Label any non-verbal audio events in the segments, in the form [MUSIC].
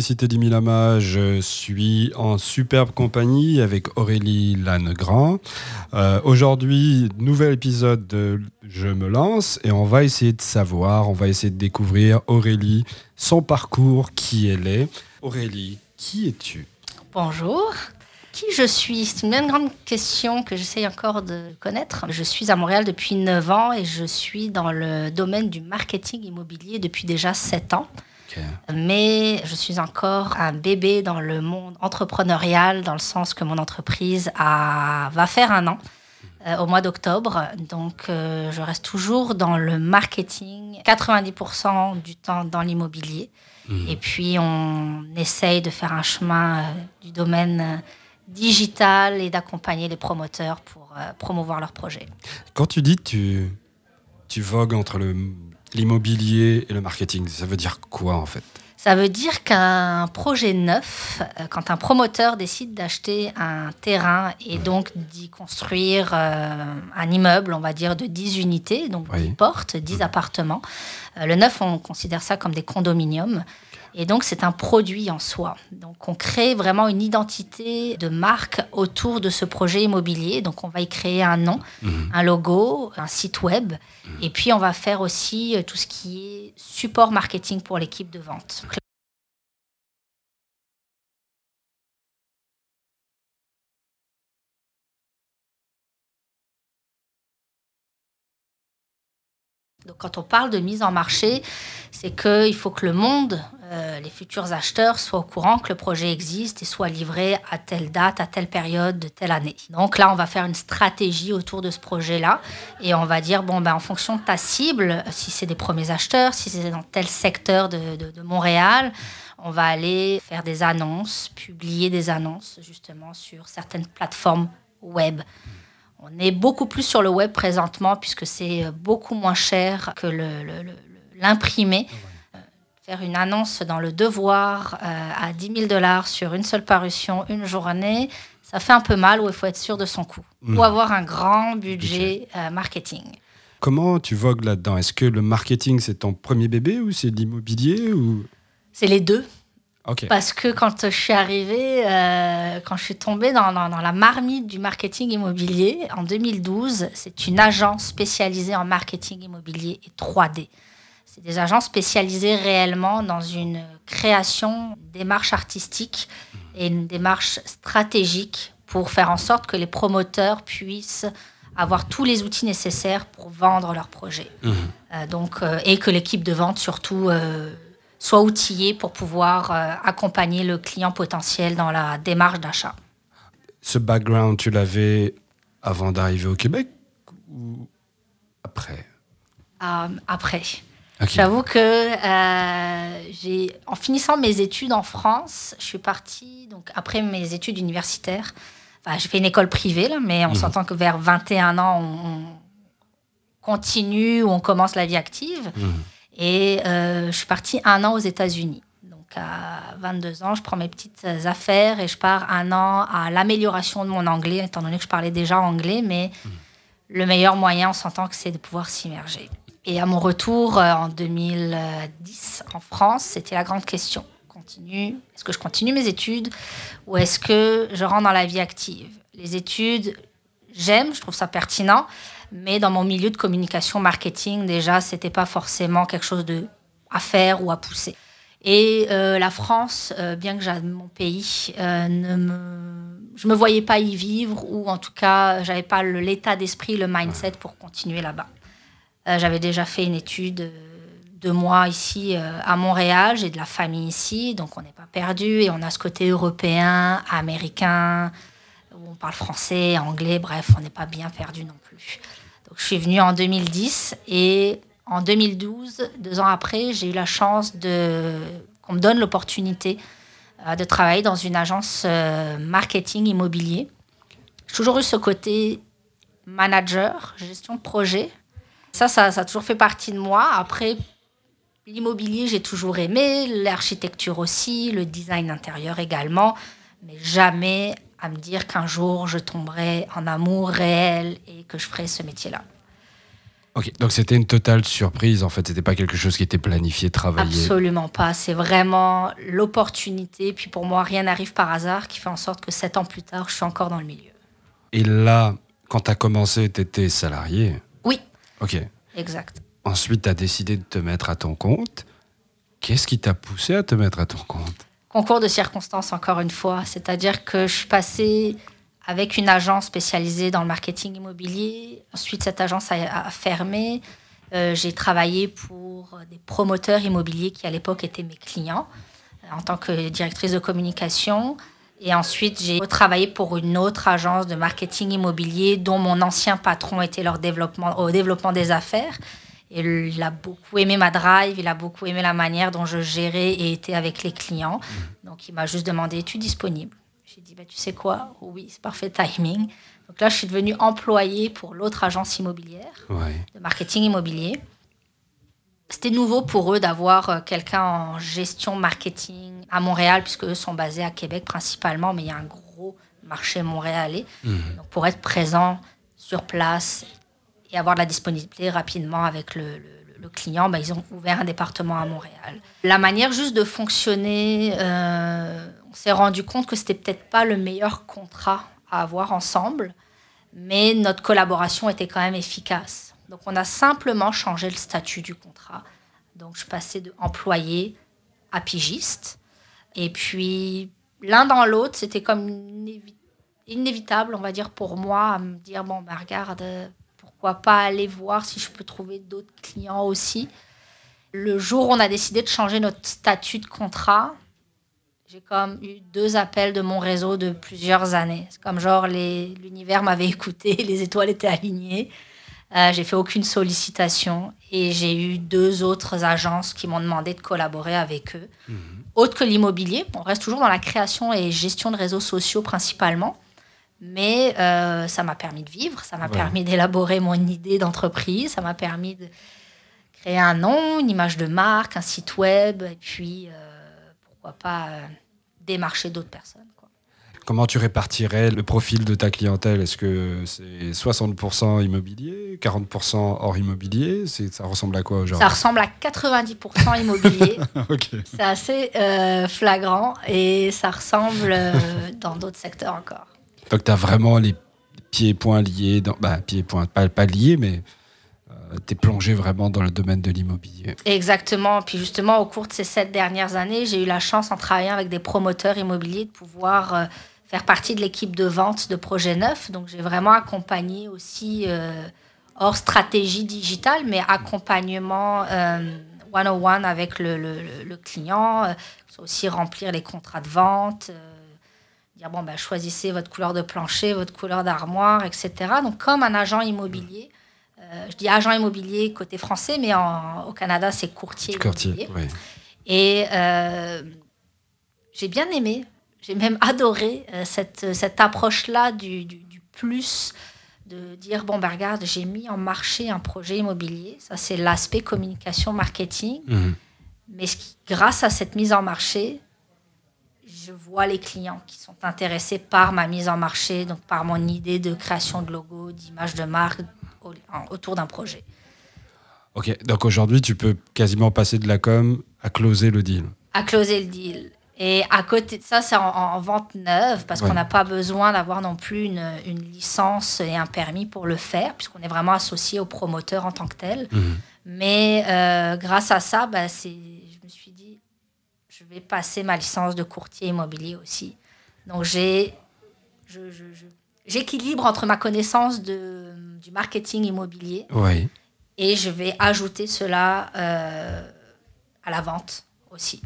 Bonjour, ici Teddy Milama. Je suis en superbe compagnie avec Aurélie Lannegrand. Euh, Aujourd'hui, nouvel épisode de Je me lance et on va essayer de savoir, on va essayer de découvrir Aurélie, son parcours, qui elle est. Aurélie, qui es-tu? Bonjour. Qui je suis? C'est une grande question que j'essaye encore de connaître. Je suis à Montréal depuis 9 ans et je suis dans le domaine du marketing immobilier depuis déjà 7 ans. Mais je suis encore un bébé dans le monde entrepreneurial, dans le sens que mon entreprise a- va faire un an euh, au mois d'octobre. Donc, euh, je reste toujours dans le marketing, 90% du temps dans l'immobilier. Et puis, on essaye de faire un chemin euh, du domaine digital et d'accompagner les promoteurs pour promouvoir leurs projets. Quand tu dis que tu, tu vogues entre l'immobilier et le marketing, ça veut dire quoi en fait? Ça veut dire qu'un projet neuf, euh, quand un promoteur décide d'acheter un terrain et donc d'y construire euh, un immeuble, on va dire de 10 unités, donc Oui. 10 portes, 10 appartements, euh, le neuf, on considère ça comme des condominiums. Et donc, c'est un produit en soi. Donc, on crée vraiment une identité de marque autour de ce projet immobilier. Donc, on va y créer un nom, un logo, un site web. Et puis, on va faire aussi euh, tout ce qui est support marketing pour l'équipe de vente. Quand on parle de mise en marché, c'est qu'il faut que le monde, euh, les futurs acheteurs, soient au courant que le projet existe et soit livré à telle date, à telle période, de telle année. Donc là, on va faire une stratégie autour de ce projet-là et on va dire, bon, ben, en fonction de ta cible, si c'est des premiers acheteurs, si c'est dans tel secteur de- de Montréal, on va aller faire des annonces, publier des annonces justement sur certaines plateformes web. On est beaucoup plus sur le web présentement puisque c'est euh, beaucoup moins cher que le- le- le- le- l'imprimer. Euh, Faire une annonce dans le devoir euh, à 10 000 dollars sur une seule parution, une journée, ça fait un peu mal ou il faut être sûr de son coût. Ou avoir un grand budget euh, marketing. Comment tu vogues là-dedans? Est-ce que le marketing c'est ton premier bébé ou c'est l'immobilier ou? C'est les deux. Parce que quand je suis arrivée, euh, quand je suis tombée dans, dans- dans la marmite du marketing immobilier en 2012, c'est une agence spécialisée en marketing immobilier et 3D. C'est des agences spécialisées réellement dans une création, une démarche artistique et une démarche stratégique pour faire en sorte que les promoteurs puissent avoir tous les outils nécessaires pour vendre leurs projets. Euh, donc, euh, et que l'équipe de vente surtout soit outillée pour pouvoir euh, accompagner le client potentiel dans la démarche d'achat. Ce background, tu l'avais avant d'arriver au Québec ou après? Euh, après, j'avoue que euh, j'ai, en finissant mes études en France, je suis partie donc après mes études universitaires. Enfin, j'ai fait une école privée là, mais on s'entend que vers 21 ans, on, on continue ou on commence la vie active. Et euh, je suis partie un an aux États-Unis. Donc à 22 ans, je prends mes petites affaires et je pars un an à l'amélioration de mon anglais, étant donné que je parlais déjà anglais, mais le meilleur moyen, on s'entend que c'est de pouvoir s'immerger. Et à mon retour euh, en 2010 en France, c'était la grande question. Continue, est-ce que je continue mes études ou est-ce que je rentre dans la vie active? Les études, j'aime, je trouve ça pertinent, mais dans mon milieu de communication marketing, déjà, c'était pas forcément quelque chose de à faire ou à pousser. Et euh, la France, euh, bien que j'aime mon pays, euh, ne me, je voyais pas y vivre ou en tout cas, j'avais pas l'état d'esprit, le mindset pour continuer là-bas. J'avais déjà fait une étude de moi ici à Montréal, j'ai de la famille ici, donc on n'est pas perdu et on a ce côté européen, américain, on parle français, anglais, bref, on n'est pas bien perdu non plus. Donc je suis venue en 2010 et en 2012, deux ans après, j'ai eu la chance de qu'on me donne l'opportunité euh, de travailler dans une agence euh, marketing immobilier. J'ai toujours eu ce côté manager, gestion de projet. Ça, ça, ça a toujours fait partie de moi. Après, l'immobilier, j'ai toujours aimé, l'architecture aussi, le design intérieur également, mais jamais à me dire qu'un jour je tomberai en amour réel et que je ferai ce métier-là. Ok, donc c'était une totale surprise en fait, c'était pas quelque chose qui était planifié, travaillé. Absolument pas, c'est vraiment l'opportunité. Puis pour moi, rien n'arrive par hasard qui fait en sorte que sept ans plus tard, je suis encore dans le milieu. Et là, quand tu as commencé, tu étais salarié Oui. Ok. Exact. Ensuite, tu as décidé de te mettre à ton compte. Qu'est-ce qui t'a poussé à te mettre à ton compte? Concours de circonstances, encore une fois. C'est-à-dire que je suis passée avec une agence spécialisée dans le marketing immobilier. Ensuite, cette agence a, fermé. Euh, j'ai travaillé pour des promoteurs immobiliers qui, à l'époque, étaient mes clients euh, en tant que directrice de communication. Et ensuite, j'ai travaillé pour une autre agence de marketing immobilier dont mon ancien patron était leur développement, au développement des affaires. Il a beaucoup aimé ma drive, il a beaucoup aimé la manière dont je gérais et étais avec les clients. Donc, il m'a juste demandé Es-tu disponible? J'ai dit bah, Tu sais quoi? Oui, c'est parfait timing. Donc là, je suis devenue employée pour l'autre agence immobilière de marketing immobilier c'était nouveau pour eux d'avoir euh, quelqu'un en gestion marketing à Montréal, puisque eux sont basés à Québec principalement, mais il y a un gros marché montréalais. Mhm. Donc pour être présent sur place et avoir de la disponibilité rapidement avec le, client, bah, ils ont ouvert un département à Montréal. La manière juste de fonctionner, euh, on s'est rendu compte que c'était peut-être pas le meilleur contrat à avoir ensemble, mais notre collaboration était quand même efficace. Donc on a simplement changé le statut du contrat. Donc je passais de employé à pigiste. Et puis l'un dans l'autre, c'était comme inévitable, on va dire, pour moi, à me dire, bon, ben regarde, pourquoi pas aller voir si je peux trouver d'autres clients aussi. Le jour où on a décidé de changer notre statut de contrat, j'ai comme eu deux appels de mon réseau de plusieurs années. C'est comme genre l'univers m'avait [LAUGHS] écouté, les étoiles étaient alignées. Euh, j'ai fait aucune sollicitation et j'ai eu deux autres agences qui m'ont demandé de collaborer avec eux. Mhm. Autre que l'immobilier, on reste toujours dans la création et gestion de réseaux sociaux principalement, mais euh, ça m'a permis de vivre, ça m'a permis d'élaborer mon idée d'entreprise, ça m'a permis de créer un nom, une image de marque, un site web, et puis euh, pourquoi pas démarcher d'autres personnes. Comment tu répartirais le profil de ta clientèle? Est-ce que c'est 60% immobilier, 40% hors immobilier? Ça ressemble à quoi aujourd'hui? Ça ressemble à 90% immobilier. [LAUGHS] C'est assez euh, flagrant et ça ressemble euh, dans d'autres secteurs encore. Donc tu as vraiment les pieds et poings liés, dans, bah, pieds et pas, liés, mais euh, tu es plongé vraiment dans le domaine de l'immobilier. Exactement. Puis justement, au cours de ces sept dernières années, j'ai eu la chance, en travaillant avec des promoteurs immobiliers, de pouvoir faire partie de l'équipe de vente de projets neufs. Donc j'ai vraiment accompagné aussi, euh, hors stratégie digitale, mais accompagnement euh, one-on-one avec le, le, client, euh, aussi remplir les contrats de vente, dire bon, ben, choisissez votre couleur de plancher, votre couleur d'armoire, etc. Donc comme un agent immobilier. je dis agent immobilier côté français, mais en, au Canada, c'est courtier, courtier immobilier. Et j'ai bien aimé j'ai même [LAUGHS] adoré euh, cette, cette approche-là du, du, plus, de dire, bon, ben regarde, j'ai mis en marché un projet immobilier. Ça, c'est l'aspect communication, marketing. Mhm. Mais grâce à cette mise en marché, je vois les clients qui sont intéressés par ma mise en marché, donc par mon idée de création de logo, d'image de marque autour d'un projet. Ok, donc aujourd'hui, tu peux quasiment passer de la com à closer le deal. À closer le deal. Et à côté de ça, c'est en, vente neuve, parce qu'on n'a pas besoin d'avoir non plus une, une, licence et un permis pour le faire, puisqu'on est vraiment associé au promoteur en tant que tel. Mhm. Mais euh, grâce à ça, bah, dit, je vais passer ma licence de courtier immobilier aussi. Donc j'ai, j'équilibre entre ma connaissance de, du marketing immobilier et je vais ajouter cela euh, à la vente aussi.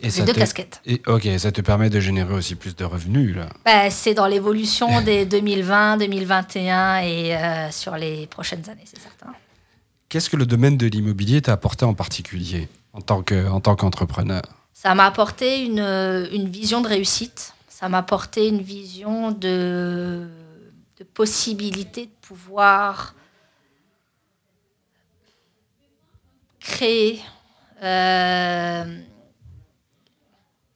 Et deux casquettes. Et, ok, ça te permet de générer aussi plus de revenus là. Bah, c'est dans l'évolution [LAUGHS] des 2020, 2021 et euh, sur les prochaines années, c'est certain. Qu'est-ce que le domaine de l'immobilier t'a apporté en particulier? En tant que en tant qu'entrepreneur Ça m'a apporté une, une, vision de réussite. Ça m'a apporté une vision de, de possibilité de pouvoir créer. Euh,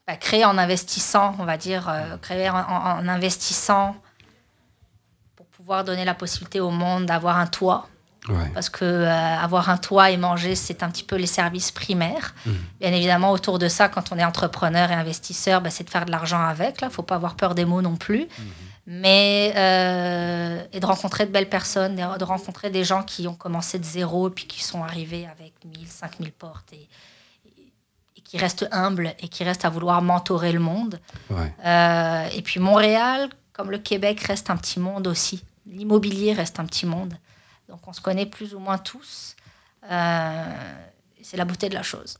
bah, créer en investissant, on va dire, euh, créer en, investissant pour pouvoir donner la possibilité au monde d'avoir un toit. Parce que euh, avoir un toit et manger, c'est un petit peu les services primaires. Mmh. Bien évidemment, autour de ça, quand on est entrepreneur et investisseur, bah, c'est de faire de l'argent avec. Il ne faut pas avoir peur des mots non plus. Mmh. Mais euh, et de rencontrer de belles personnes, de rencontrer des gens qui ont commencé de zéro et puis qui sont arrivés avec 1000, 5000 portes et, qui restent humbles et qui restent à vouloir mentorer le monde. Euh, et puis Montréal, comme le Québec, reste un petit monde aussi. L'immobilier reste un petit monde. Donc on se connaît plus ou moins tous. Euh, c'est la beauté de la chose.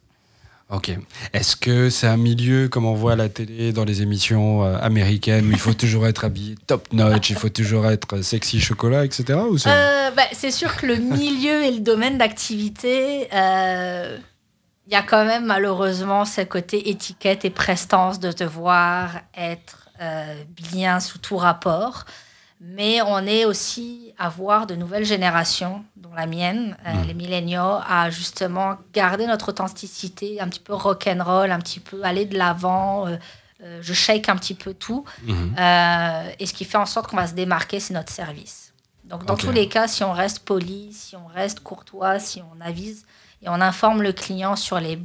Ok. Est-ce que c'est un milieu, comme on voit à la télé, dans les émissions euh, américaines, où il faut toujours être habillé top notch, il faut toujours être sexy chocolat, etc. Euh, bah, c'est sûr que le milieu et le domaine d'activité, il y a quand même malheureusement ce côté étiquette et prestance de devoir être bien sous tout rapport mais on est aussi à voir de nouvelles générations, dont la mienne, euh, mm. les milléniaux, à justement garder notre authenticité, un petit peu rock'n'roll, un petit peu aller de l'avant. Euh, euh, je shake un petit peu tout. Mm-hmm. et ce qui fait en sorte qu'on va se démarquer, c'est notre service. Donc, dans tous les cas, si on reste poli, si on reste courtois, si on avise et on informe le client sur les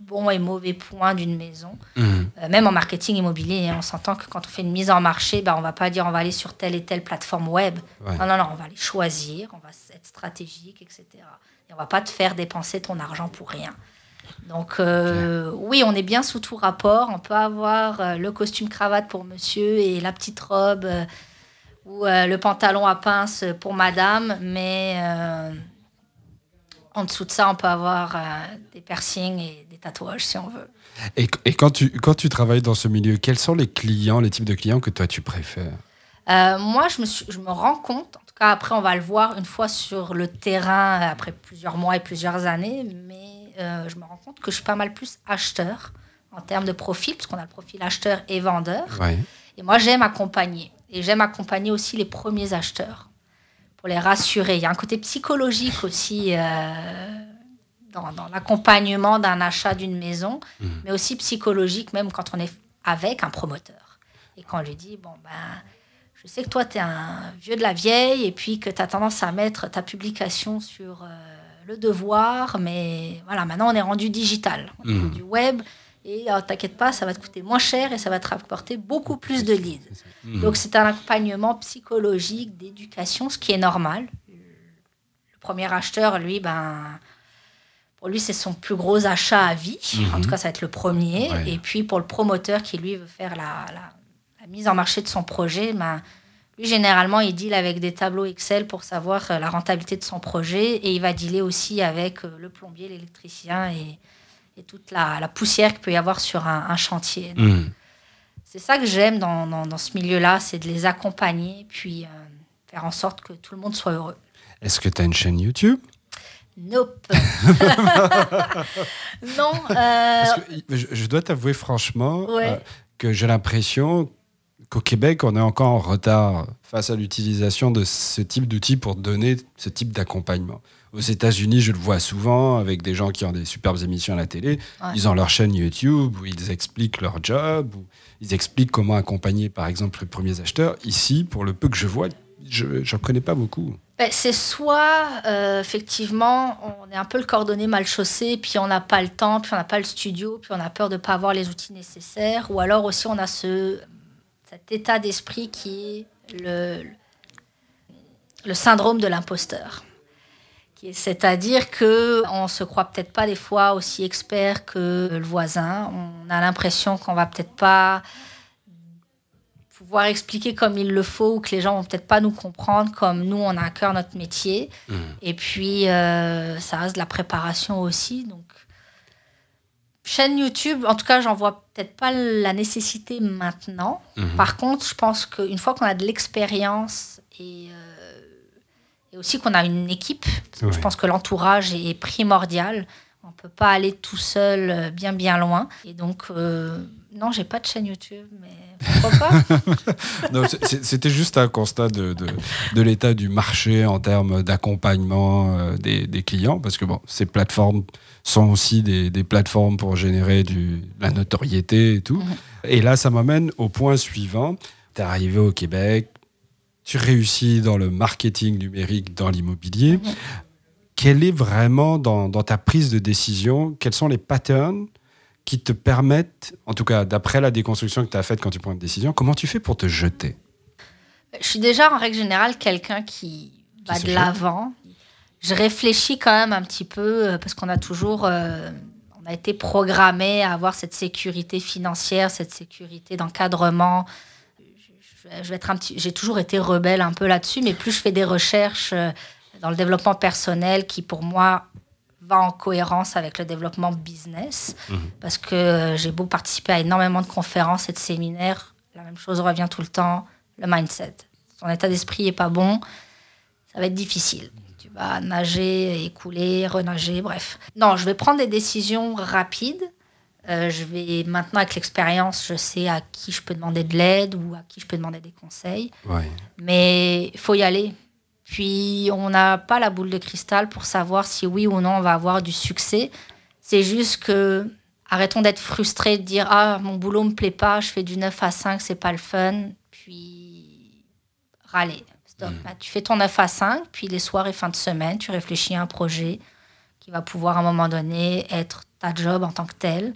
bons et mauvais points d'une maison. Mhm. Euh, même en marketing immobilier, hein, on s'entend que quand on fait une mise en marché, bah, on va pas dire on va aller sur telle et telle plateforme web. Non, non, non, on va aller choisir, on va être stratégique, etc. Et on va pas te faire dépenser ton argent pour rien. Donc euh, oui, on est bien sous tout rapport. On peut avoir euh, le costume cravate pour monsieur et la petite robe ou le pantalon à pince pour madame, mais en dessous de ça, on peut avoir des piercings et tatouages si on veut. Et, et, quand, tu, quand tu travailles dans ce milieu, quels sont les clients, les types de clients que toi tu préfères? Euh, Moi, je me, suis, je me rends compte, en tout cas après on va le voir une fois sur le terrain, après plusieurs mois et plusieurs années, mais euh, je me rends compte que je suis pas mal plus acheteur en termes de profil, parce qu'on a le profil acheteur et vendeur. Et moi, j'aime accompagner. Et j'aime accompagner aussi les premiers acheteurs pour les rassurer. Il y a un côté psychologique aussi. Euh, dans, l'accompagnement d'un achat d'une maison, mhm. mais aussi psychologique, même quand on est avec un promoteur. Et quand on lui dit, bon, ben, je sais que toi, tu es un vieux de la vieille, et puis que tu as tendance à mettre ta publication sur euh, le devoir, mais voilà, maintenant on est rendu digital, on est mhm. rendu web, et oh, t'inquiète pas, ça va te coûter moins cher et ça va te rapporter beaucoup plus de leads. Mhm. Donc c'est un accompagnement psychologique, d'éducation, ce qui est normal. Le premier acheteur, lui, ben, pour lui, c'est son plus gros achat à vie. En mhm. tout cas, ça va être le premier. Et puis, pour le promoteur qui, lui, veut faire la, mise en marché de son projet, ben, lui, généralement, il deal avec des tableaux Excel pour savoir euh, la rentabilité de son projet. Et il va dealer aussi avec euh, le plombier, l'électricien et, toute la, poussière qu'il peut y avoir sur un, chantier. Mhm. C'est ça que j'aime dans, ce milieu-là, c'est de les accompagner, puis euh, faire en sorte que tout le monde soit heureux. Est-ce que tu as une chaîne YouTube? Nope. [LAUGHS] [LAUGHS] non. Euh, je, dois t'avouer franchement euh, que j'ai l'impression qu'au Québec, on est encore en retard face à l'utilisation de ce type d'outils pour donner ce type d'accompagnement. Aux États-Unis, je le vois souvent avec des gens qui ont des superbes émissions à la télé. Ils ont leur chaîne YouTube où ils expliquent leur job, où ils expliquent comment accompagner, par exemple, les premiers acheteurs. Ici, pour le peu que je vois, je n'en connais pas beaucoup. Ben, c'est soit, euh, effectivement, on est un peu le cordonné mal chaussé, puis on n'a pas le temps, puis on n'a pas le studio, puis on a peur de ne pas avoir les outils nécessaires, ou alors aussi on a ce, cet état d'esprit qui est le, le syndrome de l'imposteur. C'est-à-dire que on se croit peut-être pas des fois aussi expert que le voisin. On a l'impression qu'on va peut-être pas pouvoir expliquer comme il le faut ou que les gens vont peut-être pas nous comprendre comme nous on a à cœur notre métier mmh. et puis euh, ça reste de la préparation aussi donc chaîne YouTube en tout cas j'en vois peut-être pas la nécessité maintenant mmh. par contre je pense qu'une fois qu'on a de l'expérience et, euh, et aussi qu'on a une équipe je pense que l'entourage est primordial on peut pas aller tout seul euh, bien bien loin et donc non j'ai pas de chaîne YouTube mais [LAUGHS] C'était juste un constat de, de, l'état du marché en termes d'accompagnement euh, des, des, clients, parce que bon, ces plateformes sont aussi des, des plateformes pour générer du, la notoriété et tout. Mhm. Et là, ça m'amène au point suivant. Tu es arrivé au Québec, tu réussis dans le marketing numérique dans l'immobilier. Mhm. quel est vraiment dans, dans ta prise de décision, quels sont les patterns qui te permettent, en tout cas d'après la déconstruction que tu as faite quand tu prends une décision, comment tu fais pour te jeter? Je suis déjà en règle générale quelqu'un qui va de l'avant. Je réfléchis quand même un petit peu euh, parce qu'on a toujours, euh, on a été programmé à avoir cette sécurité financière, cette sécurité d'encadrement. Je, je- vais être un petit, j'ai toujours été rebelle un peu là-dessus, mais plus je fais des recherches euh, dans le développement personnel qui pour moi va en cohérence avec le développement business, parce que euh, j'ai beau participer à énormément de conférences et de séminaires, la même chose revient tout le temps, le mindset. Ton état d'esprit est pas bon, ça va être difficile. Tu vas nager, écouler, renager, bref. Non, je vais prendre des décisions rapides. Euh, je vais maintenant avec l'expérience, je sais à qui je peux demander de l'aide ou à qui je peux demander des conseils. Ouais. Mais il faut y aller. Puis on n'a pas la boule de cristal pour savoir si oui ou non on va avoir du succès. C'est juste que arrêtons d'être frustrés, de dire ah mon boulot me plaît pas, je fais du 9 à 5, c'est pas le fun. Puis râler. Stop. Bah, tu fais ton 9 à 5, puis les soirs et fin de semaine, tu réfléchis à un projet qui va pouvoir à un moment donné être ta job en tant que tel.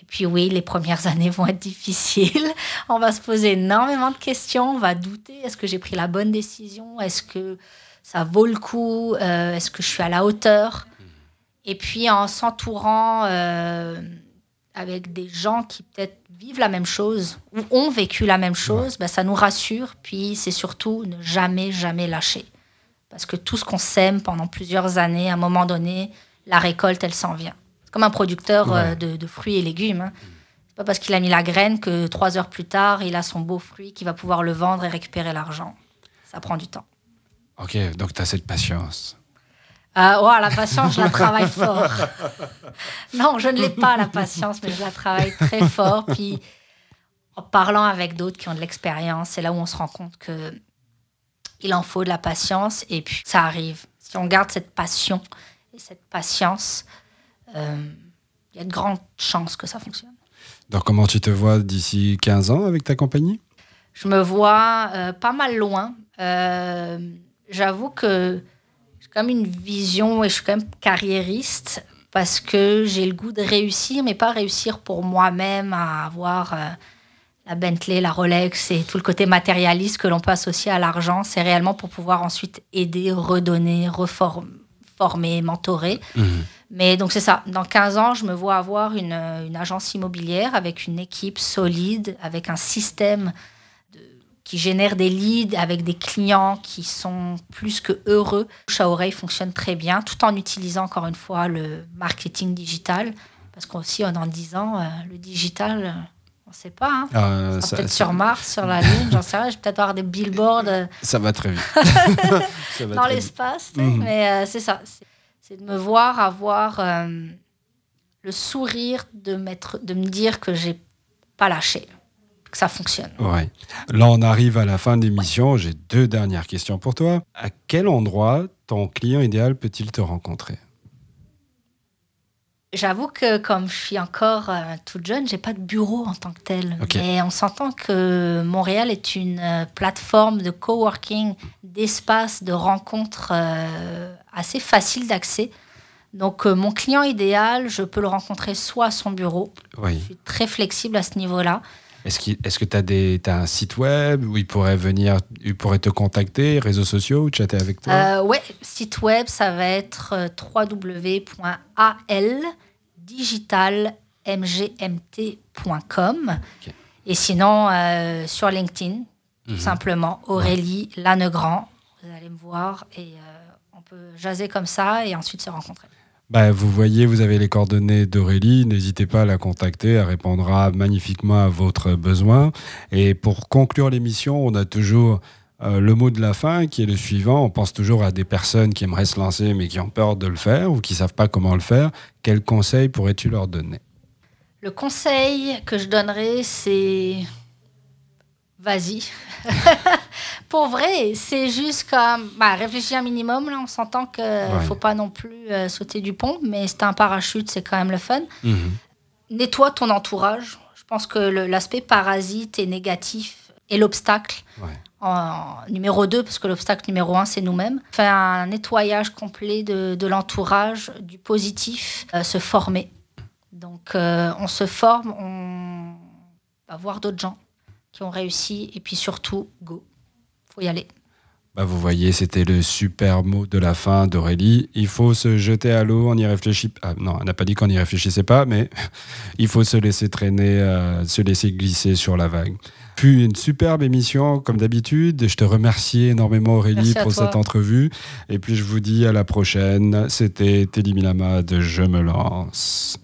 Et puis oui, les premières [LAUGHS] années vont être difficiles. On va se poser énormément de questions. On va douter. Est-ce que j'ai pris la bonne décision? Est-ce que ça vaut le coup? Euh, Est-ce que je suis à la hauteur? Et puis en s'entourant euh, avec des gens qui peut-être vivent la même chose ou ont vécu la même chose, ben, ça nous rassure. Puis c'est surtout ne jamais, jamais lâcher. Parce que tout ce qu'on sème pendant plusieurs années, à un moment donné, la récolte, elle s'en vient. Comme un producteur Ouais. euh, de, de fruits et légumes. hein. C'est pas parce qu'il a mis la graine que trois heures plus tard, il a son beau fruit qu'il va pouvoir le vendre et récupérer l'argent. Ça prend du temps. Ok, donc tu as cette patience. Ouais, la patience, je la travaille [LAUGHS] fort. Non, je ne l'ai pas, la patience, mais je la travaille très fort. Puis, en parlant avec d'autres qui ont de l'expérience, c'est là où on se rend compte que il en faut de la patience et puis ça arrive. Si on garde cette passion et cette patience, euh, il y a de grandes chances que ça fonctionne. Donc comment tu te vois d'ici 15 ans avec ta compagnie? Je me vois euh, pas mal loin. Euh, J'avoue que j'ai quand même une vision et je suis quand même carriériste parce que j'ai le goût de réussir, mais pas réussir pour moi-même à avoir euh, la Bentley, la Rolex et tout le côté matérialiste que l'on peut associer à l'argent. C'est réellement pour pouvoir ensuite aider, redonner, reformer, mentorer. Mais donc c'est ça, dans 15 ans, je me vois avoir une, une agence immobilière avec une équipe solide, avec un système de- qui génère des leads, avec des clients qui sont plus que heureux. Bouche à oreille fonctionne très bien, tout en utilisant encore une fois le marketing digital. Parce qu'aussi, dans 10 ans, euh, le digital, euh, ne sait pas. Hein. Euh, ça, peut-être sur Mars, sur la Lune, j'en sais rien. Je vais peut-être avoir des billboards euh, [LAUGHS] ça va très vite. [LAUGHS] Va dans l'espace. Mhm. Mais euh, c'est ça. C'est- C'est de me voir avoir euh, le sourire de, mettre, de me dire que j'ai pas lâché, que ça fonctionne. Ouais. Là, on arrive à la fin de l'émission. J'ai deux dernières questions pour toi. À quel endroit ton client idéal peut-il te rencontrer? J'avoue que comme je suis encore euh, toute jeune, j'ai pas de bureau en tant que tel. Mais on s'entend que Montréal est une euh, plateforme de coworking, d'espace, de rencontres euh, assez facile d'accès. Donc mon client idéal, je peux le rencontrer soit à son bureau. Oui. Je suis très flexible à ce niveau-là. Est-ce que tu as, un site web où il pourrait venir, il pourrait te contacter, réseaux sociaux ou chatter avec toi? Ouais, site web, ça va être euh, www.aldigitalmgmt.com. Ok. Et sinon, euh, sur LinkedIn, tout Mhm. simplement, Aurélie Lannegrand. Vous allez me voir et euh, on peut jaser comme ça et ensuite se rencontrer. Bah, vous voyez, vous avez les coordonnées d'Aurélie. N'hésitez pas à la contacter. Elle répondra magnifiquement à votre besoin. Et pour conclure l'émission, on a toujours euh, le mot de la fin qui est le suivant. On pense toujours à des personnes qui aimeraient se lancer mais qui ont peur de le faire ou qui savent pas comment le faire. Quel conseil pourrais-tu leur donner? Le conseil que je donnerais, c'est vas-y. [LAUGHS] Pour vrai, c'est juste comme bah, réfléchir un minimum. Là, on s'entend qu'il ne Ouais. faut pas non plus euh, sauter du pont, mais c'est un parachute, c'est quand même le fun. Nettoie ton entourage. Je pense que l'aspect parasite et négatif et l'obstacle. Ouais. En numéro 2, parce que l'obstacle numéro 1, c'est nous-mêmes. Faire un nettoyage complet de, de l'entourage, du positif, euh, se former. Donc, euh, on se forme, on va voir d'autres gens qui ont réussi, et puis surtout, go. faut y aller. Bah, vous voyez, c'était le super mot de la fin d'Aurélie. Il faut se jeter à l'eau, on y réfléchit. Ah, non, elle n'a pas dit qu'on n'y réfléchissait pas, mais [LAUGHS] il faut se laisser traîner, euh, se laisser glisser sur la vague. Puis une superbe émission, comme d'habitude. Je te remercie énormément, Aurélie, pour toi. cette entrevue. Et puis je vous dis à la prochaine. C'était Teddy Milama de Je me lance.